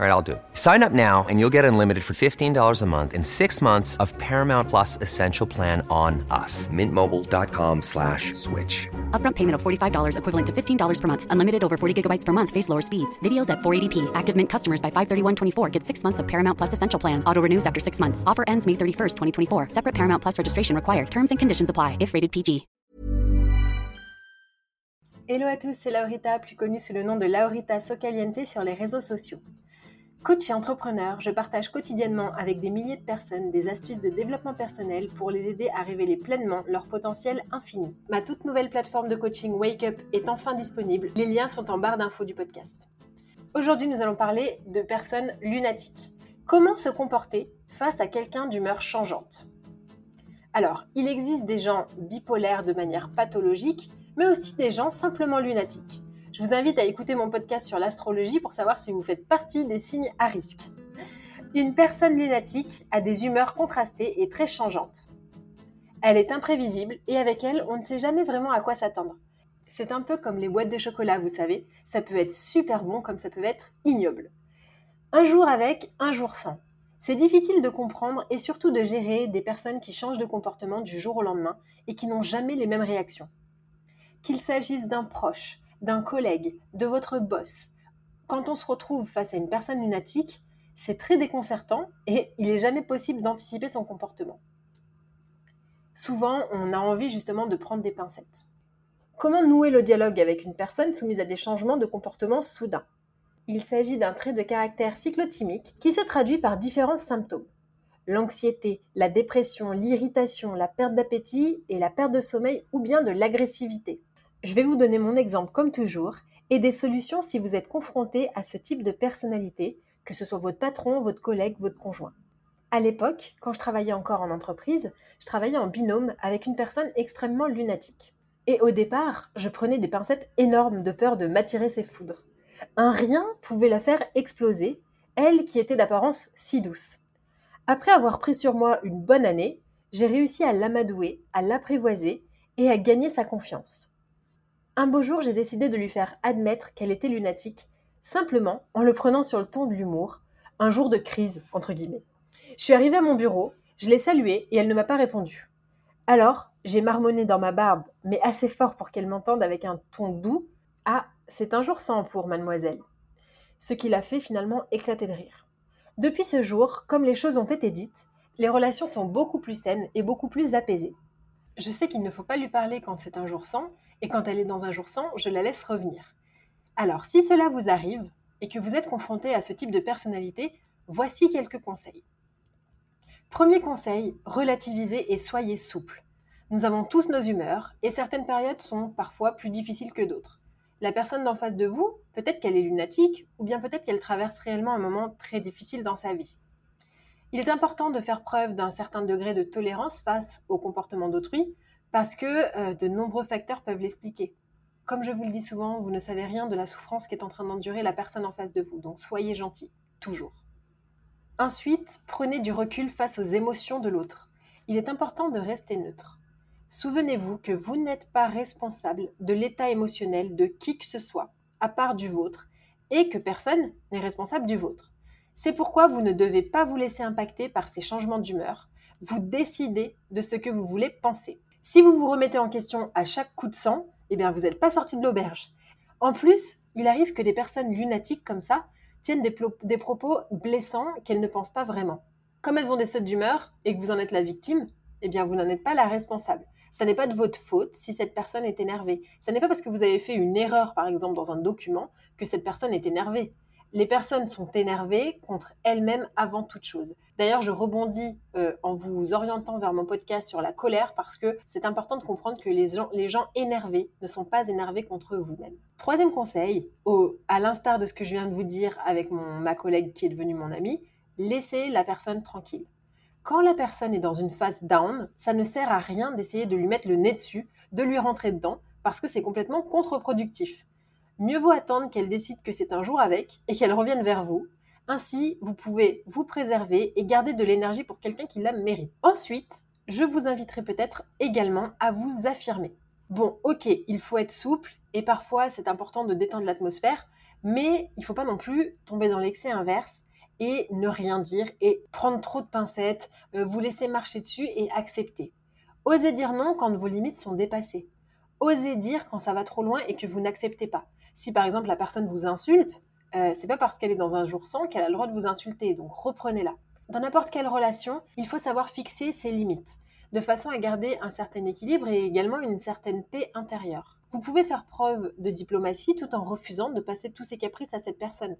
All right, I'll do it. Sign up now and you'll get unlimited for $15 a month in six months of Paramount Plus Essential Plan on us. Mintmobile.com slash switch. Upfront payment of $45 equivalent to $15 per month. Unlimited over 40 gigabytes per month. Face lower speeds. Videos at 480p. Active Mint customers by 531.24 get six months of Paramount Plus Essential Plan. Auto renews after six months. Offer ends May 31st, 2024. Separate Paramount Plus registration required. Terms and conditions apply if rated PG. Hello à tous, c'est Laurita, plus connue sous le nom de Laurita Socaliente sur les réseaux sociaux. Coach et entrepreneur, je partage quotidiennement avec des milliers de personnes des astuces de développement personnel pour les aider à révéler pleinement leur potentiel infini. Ma toute nouvelle plateforme de coaching Wake Up est enfin disponible. Les liens sont en barre d'infos du podcast. Aujourd'hui, nous allons parler de personnes lunatiques. Comment se comporter face à quelqu'un d'humeur changeante? Alors, il existe des gens bipolaires de manière pathologique, mais aussi des gens simplement lunatiques. Je vous invite à écouter mon podcast sur l'astrologie pour savoir si vous faites partie des signes à risque. Une personne lunatique a des humeurs contrastées et très changeantes. Elle est imprévisible et avec elle, on ne sait jamais vraiment à quoi s'attendre. C'est un peu comme les boîtes de chocolat, vous savez. Ça peut être super bon comme ça peut être ignoble. Un jour avec, un jour sans. C'est difficile de comprendre et surtout de gérer des personnes qui changent de comportement du jour au lendemain et qui n'ont jamais les mêmes réactions. Qu'il s'agisse d'un proche, d'un collègue, de votre boss. Quand on se retrouve face à une personne lunatique, c'est très déconcertant et il n'est jamais possible d'anticiper son comportement. Souvent, on a envie justement de prendre des pincettes. Comment nouer le dialogue avec une personne soumise à des changements de comportement soudains? Il s'agit d'un trait de caractère cyclotimique qui se traduit par différents symptômes. L'anxiété, la dépression, l'irritation, la perte d'appétit et la perte de sommeil ou bien de l'agressivité. Je vais vous donner mon exemple comme toujours et des solutions si vous êtes confronté à ce type de personnalité, que ce soit votre patron, votre collègue, votre conjoint. À l'époque, quand je travaillais encore en entreprise, je travaillais en binôme avec une personne extrêmement lunatique. Et au départ, je prenais des pincettes énormes de peur de m'attirer ses foudres. Un rien pouvait la faire exploser, elle qui était d'apparence si douce. Après avoir pris sur moi une bonne année, j'ai réussi à l'amadouer, à l'apprivoiser et à gagner sa confiance. Un beau jour, j'ai décidé de lui faire admettre qu'elle était lunatique, simplement en le prenant sur le ton de l'humour, un jour de crise, entre guillemets. Je suis arrivée à mon bureau, je l'ai saluée et elle ne m'a pas répondu. Alors, j'ai marmonné dans ma barbe, mais assez fort pour qu'elle m'entende avec un ton doux. Ah, c'est un jour sans pour mademoiselle. Ce qui l'a fait finalement éclater de rire. Depuis ce jour, comme les choses ont été dites, les relations sont beaucoup plus saines et beaucoup plus apaisées. Je sais qu'il ne faut pas lui parler quand c'est un jour sans, et quand elle est dans un jour sans, je la laisse revenir. Alors, si cela vous arrive et que vous êtes confronté à ce type de personnalité, voici quelques conseils. Premier conseil, relativisez et soyez souple. Nous avons tous nos humeurs et certaines périodes sont parfois plus difficiles que d'autres. La personne d'en face de vous, peut-être qu'elle est lunatique ou bien peut-être qu'elle traverse réellement un moment très difficile dans sa vie. Il est important de faire preuve d'un certain degré de tolérance face au comportement d'autrui parce que euh, de nombreux facteurs peuvent l'expliquer. Comme je vous le dis souvent, vous ne savez rien de la souffrance qu'est en train d'endurer la personne en face de vous, donc soyez gentil, toujours. Ensuite, prenez du recul face aux émotions de l'autre. Il est important de rester neutre. Souvenez-vous que vous n'êtes pas responsable de l'état émotionnel de qui que ce soit, à part du vôtre, et que personne n'est responsable du vôtre. C'est pourquoi vous ne devez pas vous laisser impacter par ces changements d'humeur. Vous décidez de ce que vous voulez penser. Si vous vous remettez en question à chaque coup de sang, eh bien vous n'êtes pas sorti de l'auberge. En plus, il arrive que des personnes lunatiques comme ça tiennent des, des propos blessants qu'elles ne pensent pas vraiment. Comme elles ont des sautes d'humeur et que vous en êtes la victime, eh bien vous n'en êtes pas la responsable. Ça n'est pas de votre faute si cette personne est énervée. Ce n'est pas parce que vous avez fait une erreur, par exemple, dans un document, que cette personne est énervée. Les personnes sont énervées contre elles-mêmes avant toute chose. D'ailleurs, je rebondis euh, en vous orientant vers mon podcast sur la colère parce que c'est important de comprendre que les gens, les gens énervés ne sont pas énervés contre vous-même. Troisième conseil, au, à l'instar de ce que je viens de vous dire avec mon, ma collègue qui est devenue mon amie, laissez la personne tranquille. Quand la personne est dans une phase down, ça ne sert à rien d'essayer de lui mettre le nez dessus, de lui rentrer dedans, parce que c'est complètement contre-productif. Mieux vaut attendre qu'elle décide que c'est un jour avec et qu'elle revienne vers vous. Ainsi, vous pouvez vous préserver et garder de l'énergie pour quelqu'un qui la mérite. Ensuite, je vous inviterai peut-être également à vous affirmer. Bon, ok, il faut être souple et parfois c'est important de détendre l'atmosphère, mais il ne faut pas non plus tomber dans l'excès inverse et ne rien dire et prendre trop de pincettes, euh, vous laisser marcher dessus et accepter. Osez dire non quand vos limites sont dépassées. Osez dire quand ça va trop loin et que vous n'acceptez pas. Si par exemple la personne vous insulte, euh, c'est pas parce qu'elle est dans un jour sans qu'elle a le droit de vous insulter, donc reprenez-la. Dans n'importe quelle relation, il faut savoir fixer ses limites, de façon à garder un certain équilibre et également une certaine paix intérieure. Vous pouvez faire preuve de diplomatie tout en refusant de passer tous ses caprices à cette personne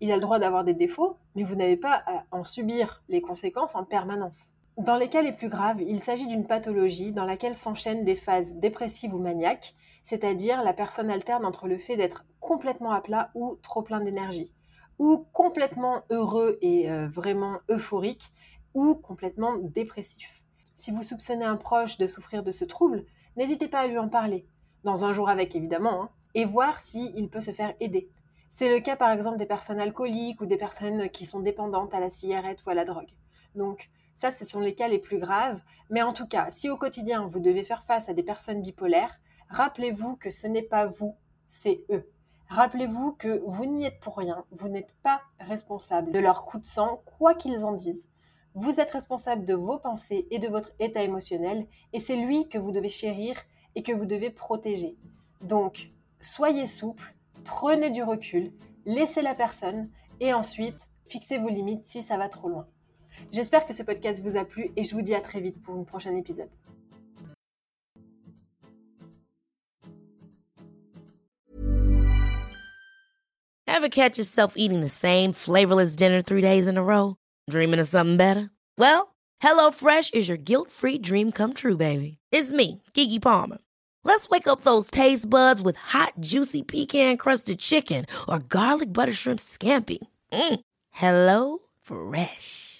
il a le droit d'avoir des défauts, mais vous n'avez pas à en subir les conséquences en permanence. Dans les cas les plus graves, il s'agit d'une pathologie dans laquelle s'enchaînent des phases dépressives ou maniaques, c'est-à-dire la personne alterne entre le fait d'être complètement à plat ou trop plein d'énergie, ou complètement heureux et euh, vraiment euphorique, ou complètement dépressif. Si vous soupçonnez un proche de souffrir de ce trouble, n'hésitez pas à lui en parler, dans un jour avec évidemment, hein, et voir s'il peut se faire aider. C'est le cas par exemple des personnes alcooliques ou des personnes qui sont dépendantes à la cigarette ou à la drogue. Donc ça, ce sont les cas les plus graves. Mais en tout cas, si au quotidien vous devez faire face à des personnes bipolaires, rappelez-vous que ce n'est pas vous, c'est eux. Rappelez-vous que vous n'y êtes pour rien, vous n'êtes pas responsable de leur coup de sang, quoi qu'ils en disent. Vous êtes responsable de vos pensées et de votre état émotionnel, et c'est lui que vous devez chérir et que vous devez protéger. Donc, soyez souple, prenez du recul, laissez la personne et ensuite fixez vos limites si ça va trop loin. J'espère que ce podcast vous a plu et je vous dis à très vite pour un prochain épisode. Ever catch yourself eating the same flavorless dinner three days in a row? Dreaming of something better? Well, HelloFresh is your guilt-free dream come true, baby. It's me, Kiki Palmer. Let's wake up those taste buds with hot, juicy pecan crusted chicken or garlic butter shrimp scampi. Mm. Hello Fresh.